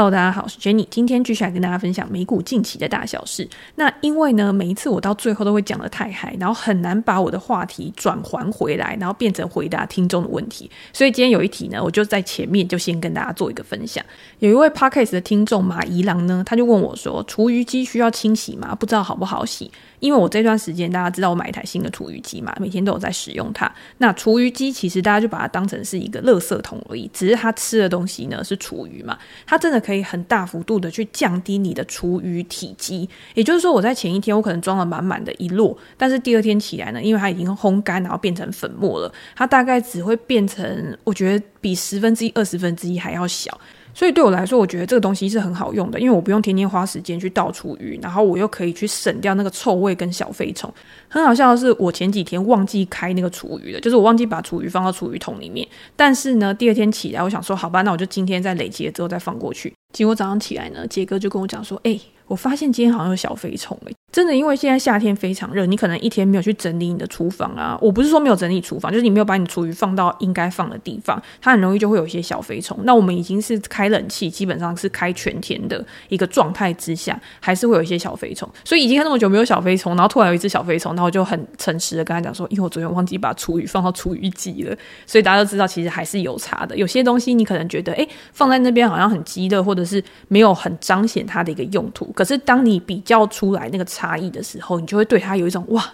Hello，大家好，我是 Jenny，今天继续来跟大家分享美股近期的大小事。那因为呢，每一次我到最后都会讲的太嗨，然后很难把我的话题转还回来，然后变成回答听众的问题。所以今天有一题呢，我就在前面就先跟大家做一个分享。有一位 Podcast 的听众马宜郎呢，他就问我说：“厨余机需要清洗吗？不知道好不好洗？”因为我这段时间大家知道我买一台新的厨余机嘛，每天都有在使用它。那厨余机其实大家就把它当成是一个垃圾桶而已，只是它吃的东西呢是厨余嘛，它真的可以很大幅度的去降低你的厨余体积。也就是说，我在前一天我可能装了满满的一摞，但是第二天起来呢，因为它已经烘干，然后变成粉末了，它大概只会变成我觉得比十分之一、二十分之一还要小。所以对我来说，我觉得这个东西是很好用的，因为我不用天天花时间去倒厨余，然后我又可以去省掉那个臭味跟小飞虫。很好笑的是，我前几天忘记开那个厨余了，就是我忘记把厨余放到厨余桶里面。但是呢，第二天起来，我想说，好吧，那我就今天再累积了之后再放过去。结果早上起来呢，杰哥就跟我讲说，哎，我发现今天好像有小飞虫哎。真的，因为现在夏天非常热，你可能一天没有去整理你的厨房啊。我不是说没有整理厨房，就是你没有把你厨余放到应该放的地方，它很容易就会有一些小飞虫。那我们已经是开冷气，基本上是开全天的一个状态之下，还是会有一些小飞虫。所以已经看那么久没有小飞虫，然后突然有一只小飞虫，然后我就很诚实的跟他讲说，因为我昨天忘记把厨余放到厨余机了。所以大家都知道，其实还是有差的。有些东西你可能觉得，诶，放在那边好像很鸡肋，或者是没有很彰显它的一个用途。可是当你比较出来那个差异的时候，你就会对它有一种哇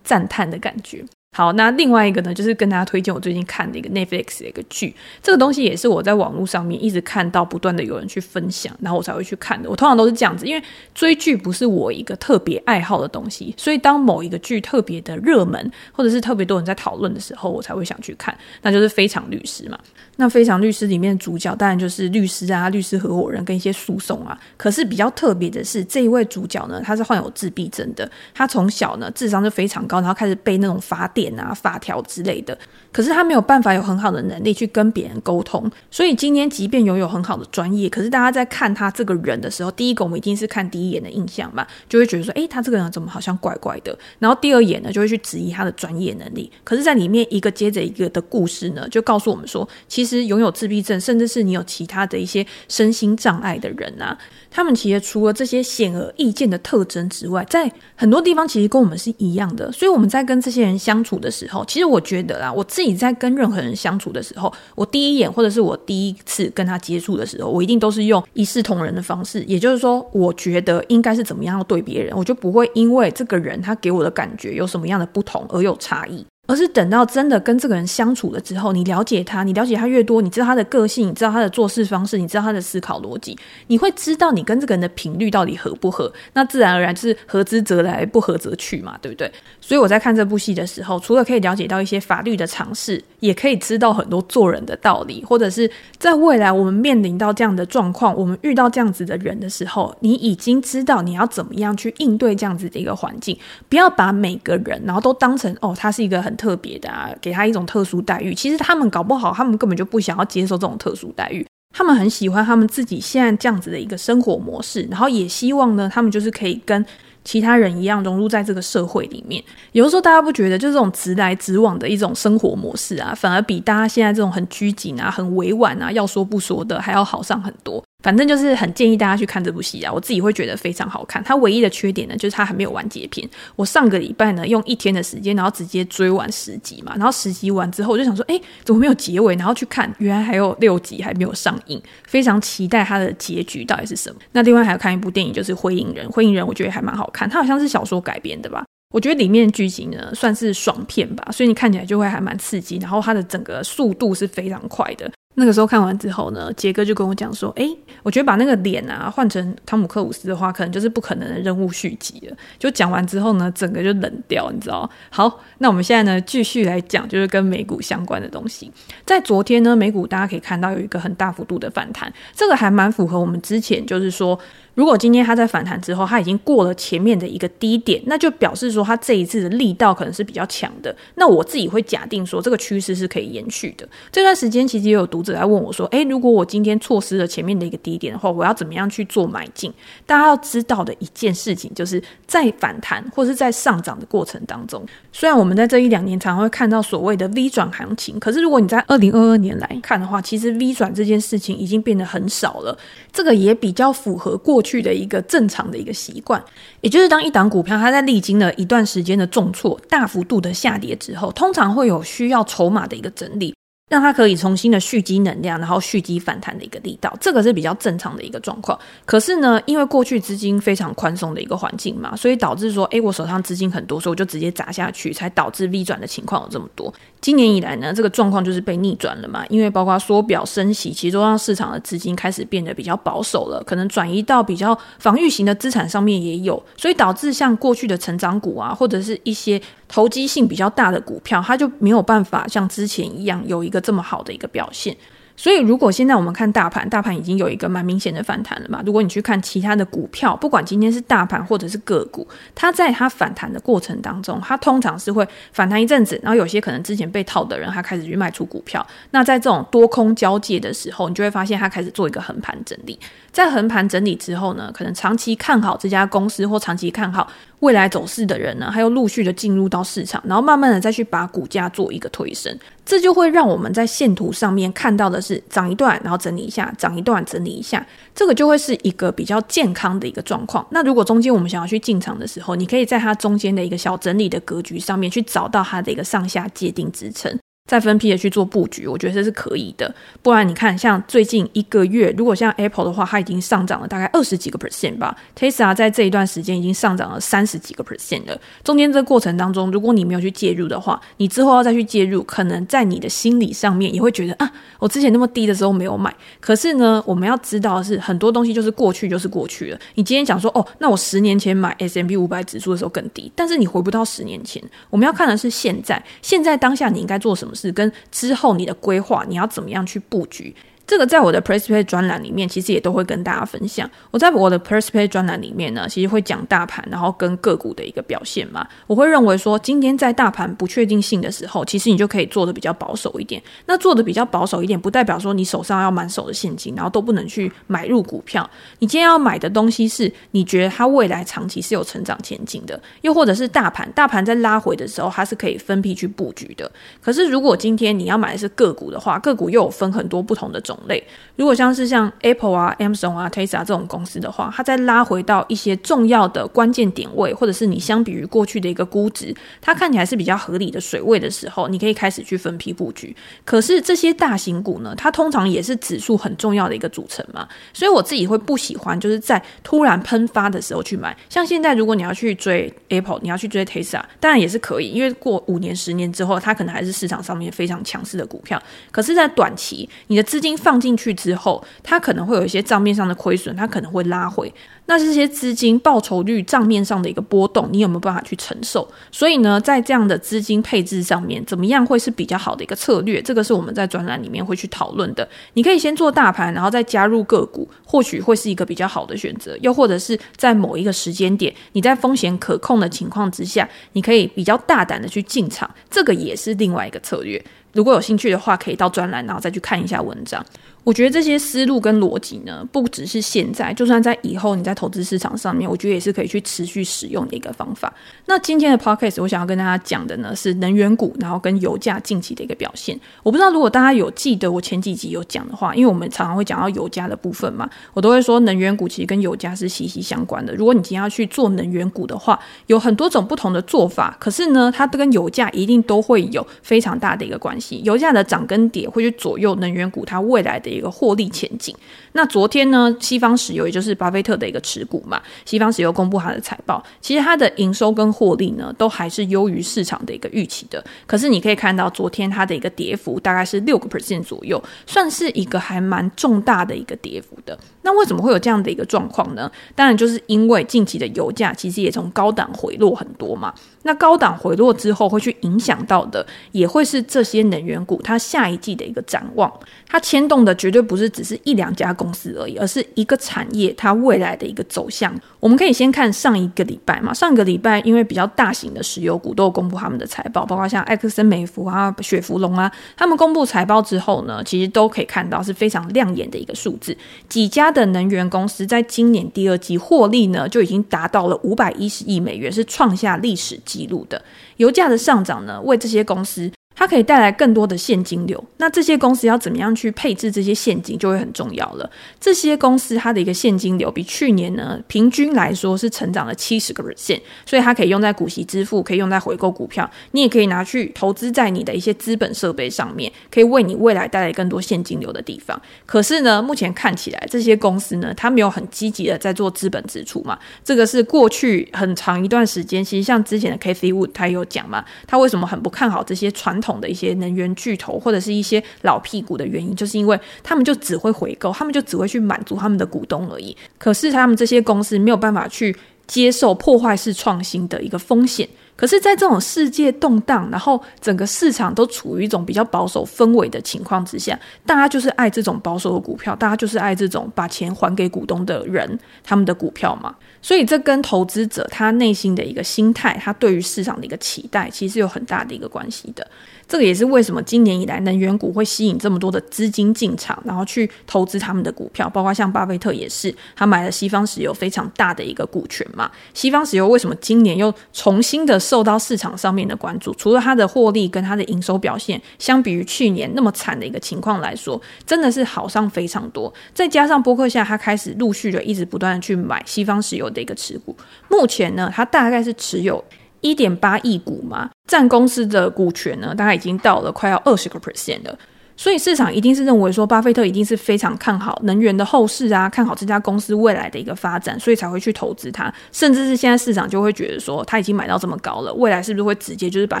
赞叹的感觉。好，那另外一个呢，就是跟大家推荐我最近看的一个 Netflix 的一个剧。这个东西也是我在网络上面一直看到不断的有人去分享，然后我才会去看的。我通常都是这样子，因为追剧不是我一个特别爱好的东西，所以当某一个剧特别的热门，或者是特别多人在讨论的时候，我才会想去看。那就是《非常律师》嘛。那《非常律师》里面主角当然就是律师啊，律师合伙人跟一些诉讼啊。可是比较特别的是，这一位主角呢，他是患有自闭症的。他从小呢智商就非常高，然后开始背那种法典啊、法条之类的。可是他没有办法有很好的能力去跟别人沟通。所以今天即便拥有很好的专业，可是大家在看他这个人的时候，第一个我们一定是看第一眼的印象嘛，就会觉得说，诶，他这个人怎么好像怪怪的？然后第二眼呢，就会去质疑他的专业能力。可是，在里面一个接着一个的故事呢，就告诉我们说，其实。其实拥有自闭症，甚至是你有其他的一些身心障碍的人啊，他们其实除了这些显而易见的特征之外，在很多地方其实跟我们是一样的。所以我们在跟这些人相处的时候，其实我觉得啦，我自己在跟任何人相处的时候，我第一眼或者是我第一次跟他接触的时候，我一定都是用一视同仁的方式，也就是说，我觉得应该是怎么样对别人，我就不会因为这个人他给我的感觉有什么样的不同而有差异。而是等到真的跟这个人相处了之后，你了解他，你了解他越多，你知道他的个性，你知道他的做事方式，你知道他的思考逻辑，你会知道你跟这个人的频率到底合不合。那自然而然是合之则来，不合则去嘛，对不对？所以我在看这部戏的时候，除了可以了解到一些法律的常识，也可以知道很多做人的道理，或者是在未来我们面临到这样的状况，我们遇到这样子的人的时候，你已经知道你要怎么样去应对这样子的一个环境，不要把每个人然后都当成哦，他是一个很特别的啊，给他一种特殊待遇。其实他们搞不好，他们根本就不想要接受这种特殊待遇。他们很喜欢他们自己现在这样子的一个生活模式，然后也希望呢，他们就是可以跟其他人一样融入在这个社会里面。有的时候大家不觉得，就这种直来直往的一种生活模式啊，反而比大家现在这种很拘谨啊、很委婉啊、要说不说的还要好上很多。反正就是很建议大家去看这部戏啊，我自己会觉得非常好看。它唯一的缺点呢，就是它还没有完结篇。我上个礼拜呢，用一天的时间，然后直接追完十集嘛。然后十集完之后，我就想说，哎，怎么没有结尾？然后去看，原来还有六集还没有上映，非常期待它的结局到底是什么。那另外还有看一部电影，就是《灰影人》。《灰影人》我觉得还蛮好看，它好像是小说改编的吧？我觉得里面剧情呢，算是爽片吧，所以你看起来就会还蛮刺激。然后它的整个速度是非常快的。那个时候看完之后呢，杰哥就跟我讲说：“诶，我觉得把那个脸啊换成汤姆克鲁斯的话，可能就是不可能的任务续集了。”就讲完之后呢，整个就冷掉，你知道？好，那我们现在呢，继续来讲，就是跟美股相关的东西。在昨天呢，美股大家可以看到有一个很大幅度的反弹，这个还蛮符合我们之前就是说。如果今天它在反弹之后，它已经过了前面的一个低点，那就表示说它这一次的力道可能是比较强的。那我自己会假定说，这个趋势是可以延续的。这段时间其实也有读者来问我说：“诶，如果我今天错失了前面的一个低点的话，我要怎么样去做买进？”大家要知道的一件事情，就是在反弹或是在上涨的过程当中，虽然我们在这一两年常会看到所谓的 V 转行情，可是如果你在二零二二年来看的话，其实 V 转这件事情已经变得很少了。这个也比较符合过去去的一个正常的一个习惯，也就是当一档股票它在历经了一段时间的重挫、大幅度的下跌之后，通常会有需要筹码的一个整理。让它可以重新的蓄积能量，然后蓄积反弹的一个力道，这个是比较正常的一个状况。可是呢，因为过去资金非常宽松的一个环境嘛，所以导致说，诶，我手上资金很多，所以我就直接砸下去，才导致 V 转的情况有这么多。今年以来呢，这个状况就是被逆转了嘛，因为包括缩表升息，其实都让市场的资金开始变得比较保守了，可能转移到比较防御型的资产上面也有，所以导致像过去的成长股啊，或者是一些投机性比较大的股票，它就没有办法像之前一样有一个这么好的一个表现。所以，如果现在我们看大盘，大盘已经有一个蛮明显的反弹了嘛。如果你去看其他的股票，不管今天是大盘或者是个股，它在它反弹的过程当中，它通常是会反弹一阵子，然后有些可能之前被套的人，他开始去卖出股票。那在这种多空交界的时候，你就会发现它开始做一个横盘整理。在横盘整理之后呢，可能长期看好这家公司或长期看好未来走势的人呢，还有陆续的进入到市场，然后慢慢的再去把股价做一个推升。这就会让我们在线图上面看到的是涨一段，然后整理一下，涨一段整理一下，这个就会是一个比较健康的一个状况。那如果中间我们想要去进场的时候，你可以在它中间的一个小整理的格局上面去找到它的一个上下界定支撑。再分批的去做布局，我觉得这是可以的。不然你看，像最近一个月，如果像 Apple 的话，它已经上涨了大概二十几个 percent 吧。Tesla 在这一段时间已经上涨了三十几个 percent 了。中间这个过程当中，如果你没有去介入的话，你之后要再去介入，可能在你的心理上面也会觉得啊，我之前那么低的时候没有买。可是呢，我们要知道的是，很多东西就是过去就是过去了。你今天讲说哦，那我十年前买 S M P 五百指数的时候更低，但是你回不到十年前。我们要看的是现在，现在当下你应该做什么？是跟之后你的规划，你要怎么样去布局？这个在我的 Press Play 专栏里面，其实也都会跟大家分享。我在我的 Press Play 专栏里面呢，其实会讲大盘，然后跟个股的一个表现嘛。我会认为说，今天在大盘不确定性的时候，其实你就可以做的比较保守一点。那做的比较保守一点，不代表说你手上要满手的现金，然后都不能去买入股票。你今天要买的东西是你觉得它未来长期是有成长前景的，又或者是大盘，大盘在拉回的时候，它是可以分批去布局的。可是如果今天你要买的是个股的话，个股又有分很多不同的种类。如果像是像 Apple 啊、Amazon 啊、Tesla 这种公司的话，它在拉回到一些重要的关键点位，或者是你相比于过去的一个估值，它看起来是比较合理的水位的时候，你可以开始去分批布局。可是这些大型股呢，它通常也是指数很重要的一个组成嘛，所以我自己会不喜欢就是在突然喷发的时候去买。像现在，如果你要去追 Apple，你要去追 Tesla，当然也是可以，因为过五年、十年之后，它可能还是市场上面非常强势的股票。可是，在短期，你的资金放进去。之后，它可能会有一些账面上的亏损，它可能会拉回。那这些资金报酬率账面上的一个波动，你有没有办法去承受？所以呢，在这样的资金配置上面，怎么样会是比较好的一个策略？这个是我们在专栏里面会去讨论的。你可以先做大盘，然后再加入个股，或许会是一个比较好的选择。又或者是在某一个时间点，你在风险可控的情况之下，你可以比较大胆的去进场，这个也是另外一个策略。如果有兴趣的话，可以到专栏，然后再去看一下文章。我觉得这些思路跟逻辑呢，不只是现在，就算在以后你在投资市场上面，我觉得也是可以去持续使用的一个方法。那今天的 podcast 我想要跟大家讲的呢，是能源股，然后跟油价近期的一个表现。我不知道如果大家有记得我前几集有讲的话，因为我们常常会讲到油价的部分嘛，我都会说能源股其实跟油价是息息相关的。如果你今天要去做能源股的话，有很多种不同的做法，可是呢，它都跟油价一定都会有非常大的一个关系。油价的涨跟跌会去左右能源股它未来的一个获利前景。那昨天呢，西方石油也就是巴菲特的一个持股嘛，西方石油公布它的财报，其实它的营收跟获利呢，都还是优于市场的一个预期的。可是你可以看到，昨天它的一个跌幅大概是六个 percent 左右，算是一个还蛮重大的一个跌幅的。那为什么会有这样的一个状况呢？当然就是因为近期的油价其实也从高档回落很多嘛。那高档回落之后，会去影响到的，也会是这些能源股它下一季的一个展望。它牵动的绝对不是只是一两家公司而已，而是一个产业它未来的一个走向。我们可以先看上一个礼拜嘛，上个礼拜因为比较大型的石油股都有公布他们的财报，包括像埃克森美孚啊、雪佛龙啊，他们公布财报之后呢，其实都可以看到是非常亮眼的一个数字。几家的能源公司在今年第二季获利呢，就已经达到了五百一十亿美元，是创下历史记录的。油价的上涨呢，为这些公司。它可以带来更多的现金流，那这些公司要怎么样去配置这些现金就会很重要了。这些公司它的一个现金流比去年呢平均来说是成长了七十个 percent，所以它可以用在股息支付，可以用在回购股票，你也可以拿去投资在你的一些资本设备上面，可以为你未来带来更多现金流的地方。可是呢，目前看起来这些公司呢，它没有很积极的在做资本支出嘛，这个是过去很长一段时间，其实像之前的 Cathie Wood 他有讲嘛，他为什么很不看好这些传统。统的一些能源巨头或者是一些老屁股的原因，就是因为他们就只会回购，他们就只会去满足他们的股东而已。可是他们这些公司没有办法去接受破坏式创新的一个风险。可是，在这种世界动荡，然后整个市场都处于一种比较保守氛围的情况之下，大家就是爱这种保守的股票，大家就是爱这种把钱还给股东的人，他们的股票嘛。所以，这跟投资者他内心的一个心态，他对于市场的一个期待，其实有很大的一个关系的。这个也是为什么今年以来能源股会吸引这么多的资金进场，然后去投资他们的股票，包括像巴菲特也是，他买了西方石油非常大的一个股权嘛。西方石油为什么今年又重新的受到市场上面的关注？除了它的获利跟它的营收表现，相比于去年那么惨的一个情况来说，真的是好上非常多。再加上波克夏它开始陆续的一直不断的去买西方石油的一个持股，目前呢，它大概是持有。一点八亿股嘛，占公司的股权呢，大概已经到了快要二十个 percent 了。所以市场一定是认为说，巴菲特一定是非常看好能源的后市啊，看好这家公司未来的一个发展，所以才会去投资它。甚至是现在市场就会觉得说，他已经买到这么高了，未来是不是会直接就是把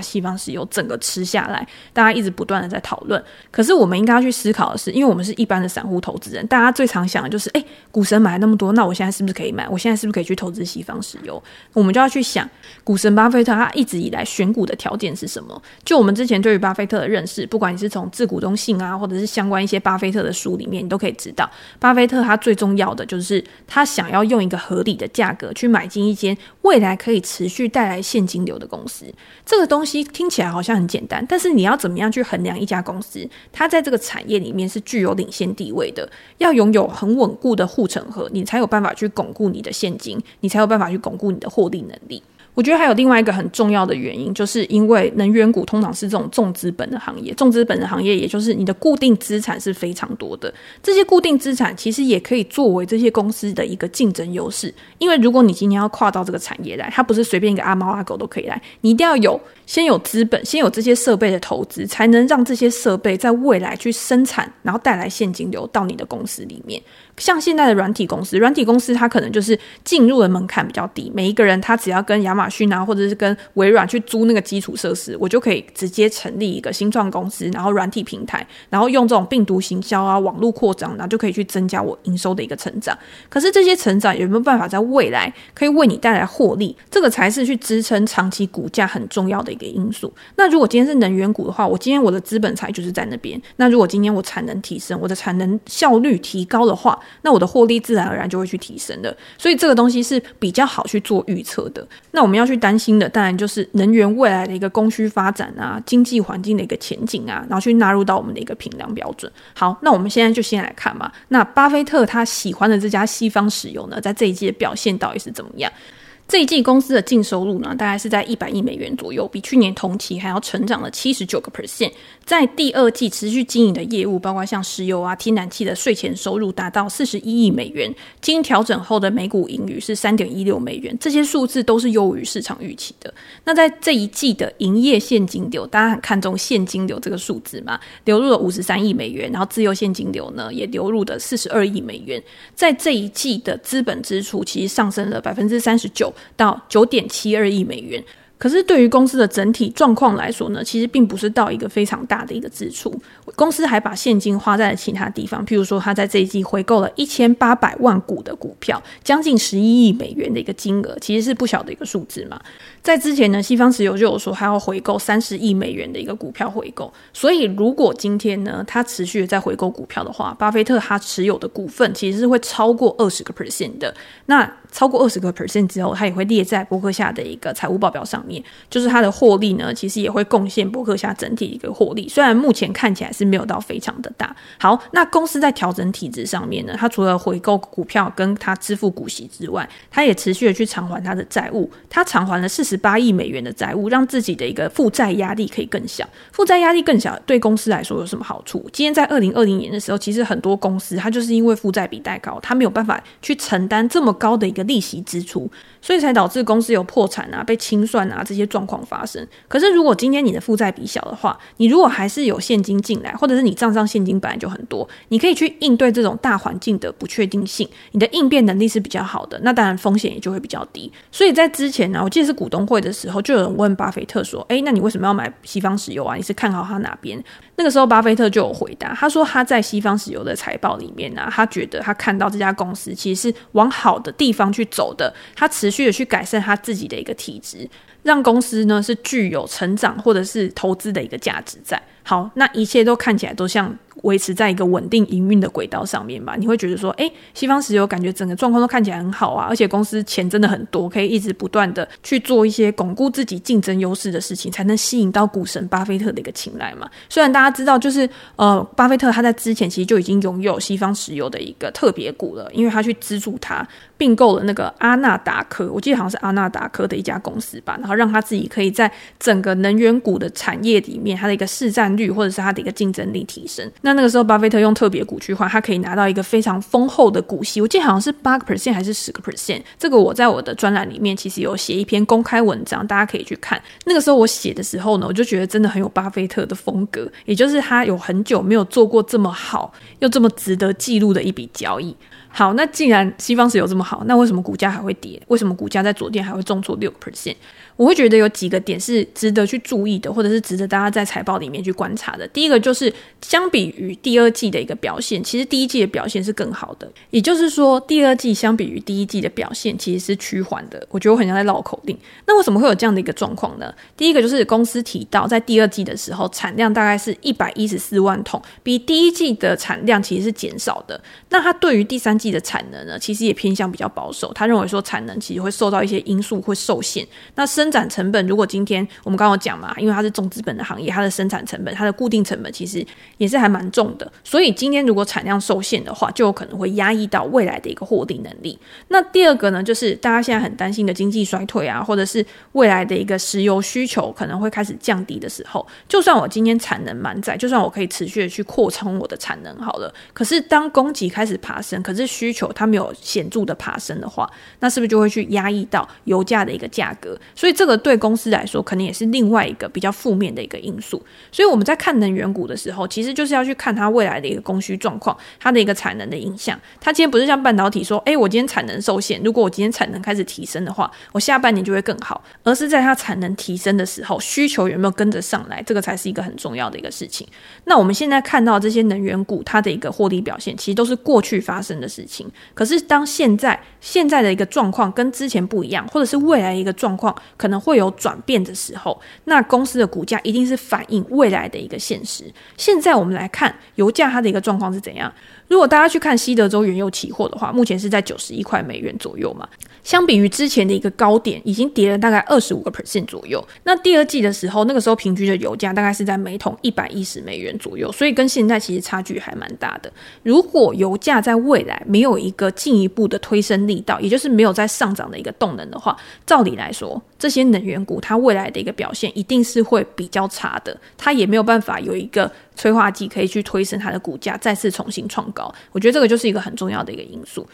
西方石油整个吃下来？大家一直不断的在讨论。可是我们应该要去思考的是，因为我们是一般的散户投资人，大家最常想的就是，哎，股神买那么多，那我现在是不是可以买？我现在是不是可以去投资西方石油？我们就要去想，股神巴菲特他一直以来选股的条件是什么？就我们之前对于巴菲特的认识，不管你是从自股东信啊，或者是相关一些巴菲特的书里面，你都可以知道，巴菲特他最重要的就是他想要用一个合理的价格去买进一间未来可以持续带来现金流的公司。这个东西听起来好像很简单，但是你要怎么样去衡量一家公司，它在这个产业里面是具有领先地位的，要拥有很稳固的护城河，你才有办法去巩固你的现金，你才有办法去巩固你的获利能力。我觉得还有另外一个很重要的原因，就是因为能源股通常是这种重资本的行业，重资本的行业，也就是你的固定资产是非常多的。这些固定资产其实也可以作为这些公司的一个竞争优势，因为如果你今天要跨到这个产业来，它不是随便一个阿猫阿狗都可以来，你一定要有先有资本，先有这些设备的投资，才能让这些设备在未来去生产，然后带来现金流到你的公司里面。像现在的软体公司，软体公司它可能就是进入的门槛比较低，每一个人他只要跟亚马逊啊，或者是跟微软去租那个基础设施，我就可以直接成立一个新创公司，然后软体平台，然后用这种病毒行销啊、网络扩张，然后就可以去增加我营收的一个成长。可是这些成长有没有办法在未来可以为你带来获利？这个才是去支撑长期股价很重要的个因素。那如果今天是能源股的话，我今天我的资本财就是在那边。那如果今天我产能提升，我的产能效率提高的话，那我的获利自然而然就会去提升的，所以这个东西是比较好去做预测的。那我们要去担心的，当然就是能源未来的一个供需发展啊，经济环境的一个前景啊，然后去纳入到我们的一个评量标准。好，那我们现在就先来看嘛。那巴菲特他喜欢的这家西方石油呢，在这一季的表现到底是怎么样？这一季公司的净收入呢，大概是在一百亿美元左右，比去年同期还要成长了七十九个 percent。在第二季持续经营的业务，包括像石油啊、天然气的税前收入达到四十一亿美元，经调整后的每股盈余是三点一六美元，这些数字都是优于市场预期的。那在这一季的营业现金流，大家很看重现金流这个数字嘛？流入了五十三亿美元，然后自由现金流呢也流入了四十二亿美元。在这一季的资本支出其实上升了百分之三十九。到九点七二亿美元，可是对于公司的整体状况来说呢，其实并不是到一个非常大的一个支出。公司还把现金花在了其他地方，譬如说，他在这一季回购了一千八百万股的股票，将近十一亿美元的一个金额，其实是不小的一个数字嘛。在之前呢，西方石油就有说还要回购三十亿美元的一个股票回购。所以，如果今天呢，他持续的在回购股票的话，巴菲特他持有的股份其实是会超过二十个 percent 的。那超过二十个 percent 之后，它也会列在波克夏的一个财务报表上面，就是它的获利呢，其实也会贡献波克夏整体一个获利。虽然目前看起来是没有到非常的大。好，那公司在调整体制上面呢，它除了回购股票跟它支付股息之外，它也持续的去偿还它的债务。它偿还了四十八亿美元的债务，让自己的一个负债压力可以更小。负债压力更小，对公司来说有什么好处？今天在二零二零年的时候，其实很多公司它就是因为负债比太高，它没有办法去承担这么高的一个利息支出，所以才导致公司有破产啊、被清算啊这些状况发生。可是，如果今天你的负债比小的话，你如果还是有现金进来，或者是你账上现金本来就很多，你可以去应对这种大环境的不确定性，你的应变能力是比较好的。那当然风险也就会比较低。所以在之前呢、我记得是股东峰会的时候，就有人问巴菲特说：“哎，那你为什么要买西方石油啊？你是看好它哪边？”那个时候，巴菲特就有回答，他说他在西方石油的财报里面呢、啊，他觉得他看到这家公司其实是往好的地方去走的，他持续的去改善他自己的一个体质，让公司呢是具有成长或者是投资的一个价值在。好，那一切都看起来都像。维持在一个稳定营运的轨道上面吧，你会觉得说，诶，西方石油感觉整个状况都看起来很好啊，而且公司钱真的很多，可以一直不断的去做一些巩固自己竞争优势的事情，才能吸引到股神巴菲特的一个青睐嘛。虽然大家他知道，就是呃，巴菲特他在之前其实就已经拥有西方石油的一个特别股了，因为他去资助他并购了那个阿纳达科，我记得好像是阿纳达科的一家公司吧，然后让他自己可以在整个能源股的产业里面，他的一个市占率或者是他的一个竞争力提升。那那个时候，巴菲特用特别股去换，他可以拿到一个非常丰厚的股息。我记得好像是八个 percent 还是十个 percent。这个我在我的专栏里面其实有写一篇公开文章，大家可以去看。那个时候我写的时候呢，我就觉得真的很有巴菲特的风格，也就是他有很久没有做过这么好又这么值得记录的一笔交易。好，那既然西方石油这么好，那为什么股价还会跌？为什么股价在昨天还会重挫六 percent？我会觉得有几个点是值得去注意的，或者是值得大家在财报里面去观察的。第一个就是相比于第二季的一个表现，其实第一季的表现是更好的。也就是说，第二季相比于第一季的表现其实是趋缓的。我觉得我很像在绕口令。那为什么会有这样的一个状况呢？第一个就是公司提到，在第二季的时候产量大概是一百一十四万桶，比第一季的产量其实是减少的。那他对于第三季的产能呢，其实也偏向比较保守。他认为说产能其实会受到一些因素会受限。那生生产成本，如果今天我们刚刚讲嘛，因为它是重资本的行业，它的生产成本、它的固定成本其实也是还蛮重的，所以今天如果产量受限的话，就有可能会压抑到未来的一个获利能力。那第二个呢，就是大家现在很担心的经济衰退啊，或者是未来的一个石油需求可能会开始降低的时候，就算我今天产能满载，就算我可以持续的去扩充我的产能好了，可是当供给开始爬升，可是需求它没有显著的爬升的话，那是不是就会去压抑到油价的一个价格？所以这个对公司来说，可能也是另外一个比较负面的一个因素。所以我们在看能源股的时候，其实就是要去看它未来的一个供需状况，它的一个产能的影响。它今天不是像半导体说，诶，我今天产能受限，如果我今天产能开始提升的话，我下半年就会更好。而是在它产能提升的时候，需求有没有跟着上来，这个才是一个很重要的一个事情。那我们现在看到这些能源股，它的一个获利表现，其实都是过去发生的事情。可是当现在现在的一个状况跟之前不一样，或者是未来一个状况可能会有。转变的时候，那公司的股价一定是反映未来的一个现实。现在我们来看油价它的一个状况是怎样。如果大家去看西德州原油期货的话，目前是在九十一块美元左右嘛。相比于之前的一个高点，已经跌了大概二十五个 percent 左右。那第二季的时候，那个时候平均的油价大概是在每桶一百一十美元左右，所以跟现在其实差距还蛮大的。如果油价在未来没有一个进一步的推升力道，也就是没有在上涨的一个动能的话，照理来说，这些能源股它未来的一个表现一定是会比较差的，它也没有办法有一个催化剂可以去推升它的股价再次重新创我觉得这个就是一个很重要的一个因素。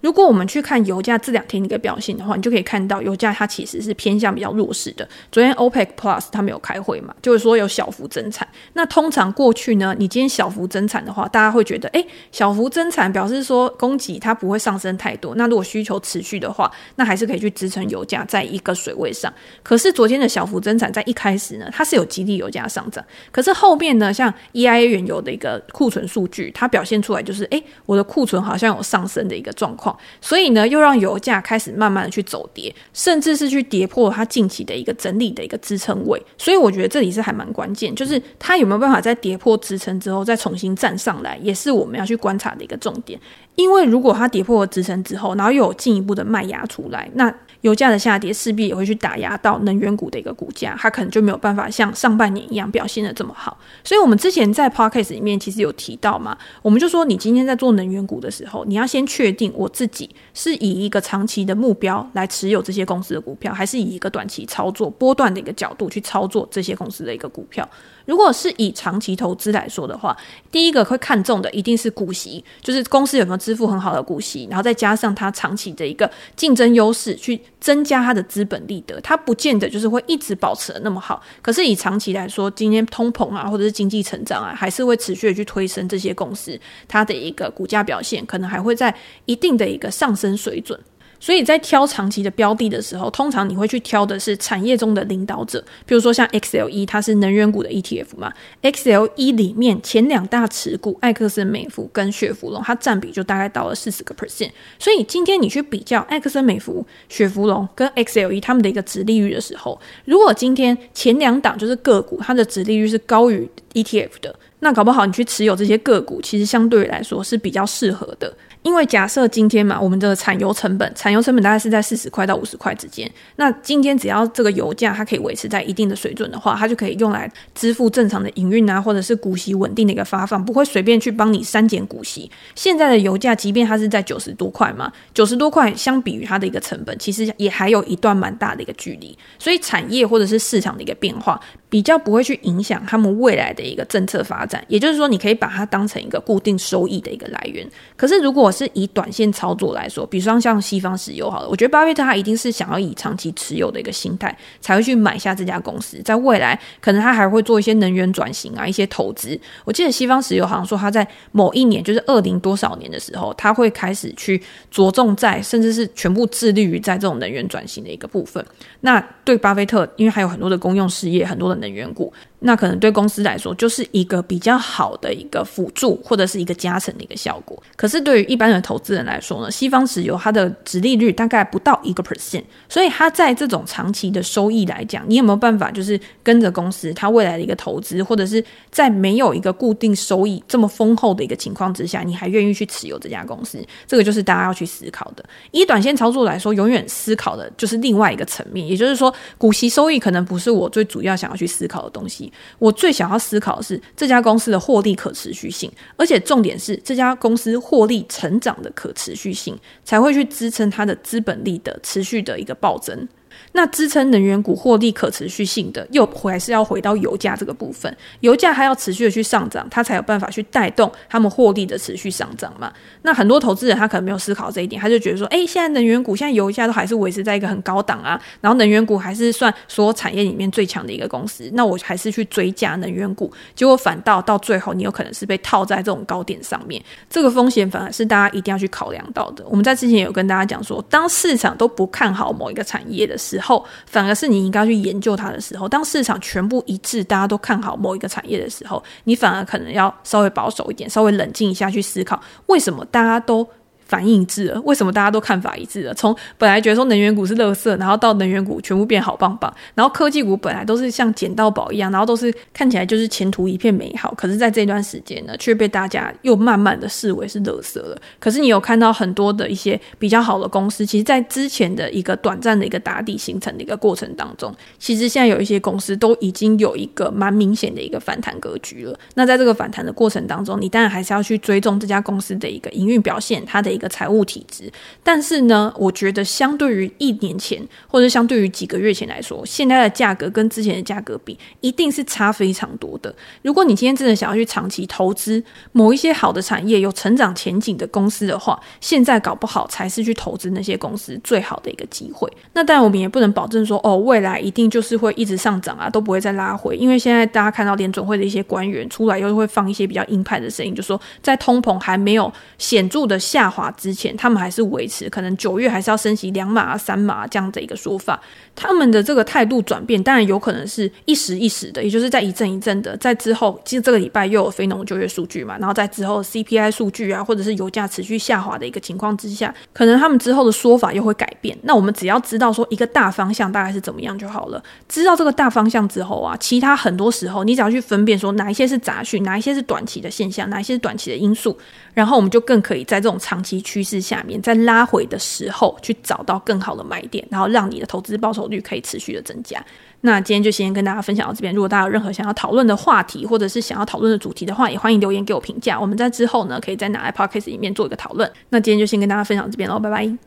如果我们去看油价这两天的一个表现的话，你就可以看到油价它其实是偏向比较弱势的。昨天 OPEC Plus 他们有开会嘛，就是说有小幅增产。那通常过去呢，你今天小幅增产的话，大家会觉得，哎，小幅增产表示说供给它不会上升太多。那如果需求持续的话，那还是可以去支撑油价在一个水位上。可是昨天的小幅增产在一开始呢，它是有激励油价上涨。可是后面呢，像 EIA 原油的一个库存数据，它表现出来就是，哎，我的库存好像有上升的一个状况。所以呢，又让油价开始慢慢的去走跌，甚至是去跌破它近期的一个整理的一个支撑位。所以我觉得这里是还蛮关键，就是它有没有办法在跌破支撑之后再重新站上来，也是我们要去观察的一个重点。因为如果它跌破了支撑之后，然后又有进一步的卖压出来，那油价的下跌势必也会去打压到能源股的一个股价，它可能就没有办法像上半年一样表现得这么好。所以，我们之前在 Podcast 里面其实有提到嘛，我们就说你今天在做能源股的时候，你要先确定我自己是以一个长期的目标来持有这些公司的股票，还是以一个短期操作波段的一个角度去操作这些公司的一个股票。如果是以长期投资来说的话，第一个会看重的一定是股息，就是公司有没有支付很好的股息，然后再加上它长期的一个竞争优势，去增加它的资本利得。它不见得就是会一直保持的那么好，可是以长期来说，今天通膨啊，或者是经济成长啊，还是会持续的去推升这些公司它的一个股价表现，可能还会在一定的一个上升水准。所以在挑长期的标的的时候，通常你会去挑的是产业中的领导者，比如说像 XLE，它是能源股的 ETF 嘛，XLE 里面前两大持股艾克森美孚跟雪佛龙，它占比就大概到了四十个 percent。所以今天你去比较艾克森美孚、雪佛龙跟 XLE 他们的一个值利率的时候，如果今天前两档就是个股，它的值利率是高于 ETF 的，那搞不好你去持有这些个股，其实相对来说是比较适合的。因为假设今天嘛，我们的产油成本，产油成本大概是在四十块到五十块之间。那今天只要这个油价它可以维持在一定的水准的话，它就可以用来支付正常的营运啊，或者是股息稳定的一个发放，不会随便去帮你删减股息。现在的油价，即便它是在九十多块嘛，九十多块相比于它的一个成本，其实也还有一段蛮大的一个距离。所以产业或者是市场的一个变化，比较不会去影响他们未来的一个政策发展。也就是说，你可以把它当成一个固定收益的一个来源。可是如果是以短线操作来说，比如说像西方石油好了，我觉得巴菲特他一定是想要以长期持有的一个心态，才会去买下这家公司。在未来，可能他还会做一些能源转型啊，一些投资。我记得西方石油好像说他在某一年，就是二零多少年的时候，他会开始去着重在，甚至是全部致力于在这种能源转型的一个部分。那对巴菲特，因为还有很多的公用事业，很多的的缘故。那可能对公司来说就是一个比较好的一个辅助或者是一个加成的一个效果。可是对于一般的投资人来说呢，西方石油它的值利率大概不到一个 percent，所以它在这种长期的收益来讲，你有没有办法就是跟着公司它未来的一个投资，或者是在没有一个固定收益这么丰厚的一个情况之下，你还愿意去持有这家公司？这个就是大家要去思考的。以短线操作来说，永远思考的就是另外一个层面，也就是说，股息收益可能不是我最主要想要去思考的东西。我最想要思考的是这家公司的获利可持续性，而且重点是这家公司获利成长的可持续性，才会去支撑它的资本力的持续的一个暴增。那支撑能源股获利可持续性的，又还是要回到油价这个部分。油价还要持续的去上涨，它才有办法去带动他们获利的持续上涨嘛。那很多投资人他可能没有思考这一点，他就觉得说，哎，现在能源股现在油价都还是维持在一个很高档啊，然后能源股还是算所有产业里面最强的一个公司，那我还是去追加能源股，结果反倒到最后，你有可能是被套在这种高点上面，这个风险反而是大家一定要去考量到的。我们在之前有跟大家讲说，当市场都不看好某一个产业的时候，后反而是你应该去研究它的时候，当市场全部一致，大家都看好某一个产业的时候，你反而可能要稍微保守一点，稍微冷静一下去思考，为什么大家都。反应一致了，为什么大家都看法一致了？从本来觉得说能源股是垃圾，然后到能源股全部变好棒棒，然后科技股本来都是像捡到宝一样，然后都是看起来就是前途一片美好，可是在这段时间呢，却被大家又慢慢的视为是垃圾了。可是你有看到很多的一些比较好的公司，其实，在之前的一个短暂的一个打底形成的一个过程当中，其实现在有一些公司都已经有一个蛮明显的一个反弹格局了。那在这个反弹的过程当中，你当然还是要去追踪这家公司的一个营运表现，它的一个财务体质。但是呢，我觉得相对于一年前或者相对于几个月前来说，现在的价格跟之前的价格比，一定是差非常多的。如果你今天真的想要去长期投资某一些好的产业、有成长前景的公司的话，现在搞不好才是去投资那些公司最好的一个机会。那当然，我们也不能保证说哦，未来一定就是会一直上涨啊，都不会再拉回，因为现在大家看到联准会的一些官员出来，又会放一些比较鹰派的声音，就说在通膨还没有显著的下滑之前，他们还是维持可能九月还是要升息两码、三码这样的一个说法。他们的这个态度转变，当然有可能是一时一时的，也就是在一阵一阵的，在之后，其实这个礼拜又有非农就业数据嘛，然后在之后 CPI 数据啊，或者是油价持续下滑的一个情况之下，可能他们之后的说法又会改变。那我们只要知道说一个大方向大概是怎么样就好了。知道这个大方向之后啊，其他很多时候你只要去分辨说哪一些是杂讯，哪一些是短期的现象，哪一些是短期的因素，然后我们就更可以在这种长期趋势下面，在拉回的时候去找到更好的买点，然后让你的投资报酬率可以持续的增加。那今天就先跟大家分享到这边。如果大家有任何想要讨论的话题，或者是想要讨论的主题的话，也欢迎留言给我评价。我们在之后呢，可以在哪 podcast 里面做一个讨论。那今天就先跟大家分享这边喽，拜拜。